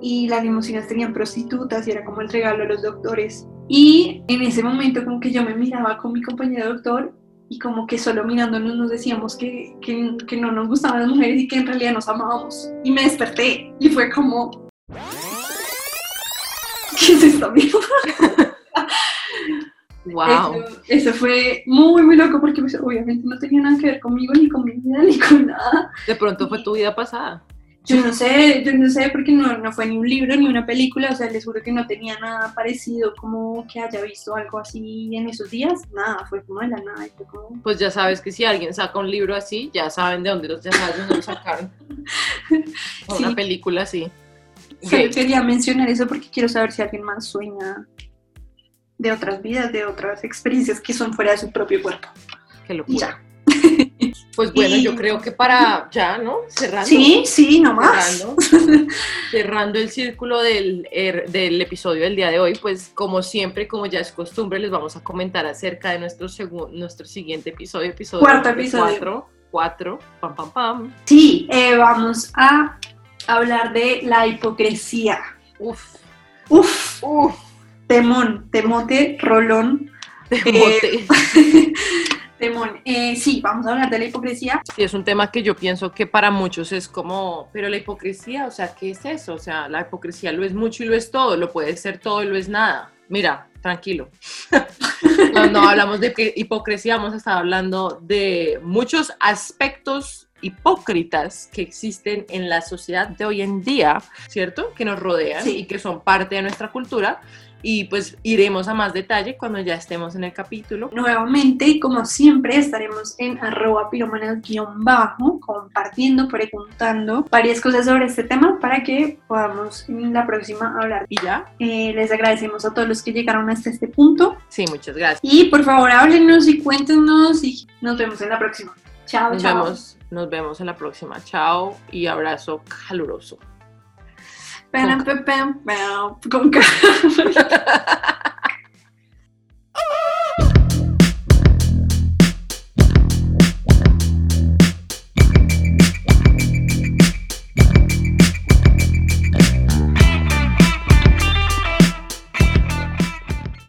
y las limusinas tenían prostitutas y era como el regalo de los doctores. Y en ese momento como que yo me miraba con mi compañero doctor y como que solo mirándonos nos decíamos que, que, que no nos gustaban las mujeres y que en realidad nos amábamos. Y me desperté y fue como... ¿Qué es esto, amigo? Wow. Eso, eso fue muy, muy loco porque pues, obviamente no tenía nada que ver conmigo, ni con mi vida, ni con nada. De pronto fue tu vida pasada. Yo no sé, yo no sé porque no, no fue ni un libro ni una película, o sea, les juro que no tenía nada parecido como que haya visto algo así en esos días, nada, fue como de la nada, fue como... Pues ya sabes que si alguien saca un libro así, ya saben de dónde los, ya sabes de dónde lo sacaron. O Sí. una película así. Solo quería mencionar eso porque quiero saber si alguien más sueña de otras vidas, de otras experiencias que son fuera de su propio cuerpo. Qué locura. ya. Pues bueno, Y- yo creo que para ya, ¿no? Cerrando. Sí, sí, no más. cerrando, cerrando el círculo del, er- del episodio del día de hoy, pues como siempre, como ya es costumbre, les vamos a comentar acerca de nuestro, nuestro siguiente episodio, episodio Cuarto episodio. Cuatro, cuatro, pam, pam, pam. Sí, eh, vamos a hablar de la hipocresía. Uf, Uf, uf, temón, temote, rolón, te Eh, temón. Eh, sí, vamos a hablar de la hipocresía. Sí, es un tema que yo pienso que para muchos es como, pero la hipocresía, o sea, ¿qué es eso? O sea, la hipocresía lo es mucho y lo es todo, lo puede ser todo y lo es nada. Mira, tranquilo. Cuando hablamos de hipocresía, vamos a estar hablando de muchos aspectos hipócritas que existen en la sociedad de hoy en día, ¿cierto? Que nos rodean Sí. y que son parte de nuestra cultura. Y pues iremos a más detalle cuando ya estemos en el capítulo. Nuevamente, y como siempre, estaremos en arroba piromanas-bajo, compartiendo, preguntando varias cosas sobre este tema para que podamos en la próxima hablar. Y ya, Eh, les agradecemos a todos los que llegaron hasta este punto. sí, muchas gracias. Y por favor, háblenos y cuéntenos y nos vemos en la próxima. Chao, Nos chao. vemos, nos vemos en la próxima. Chao y abrazo caluroso. Con ca-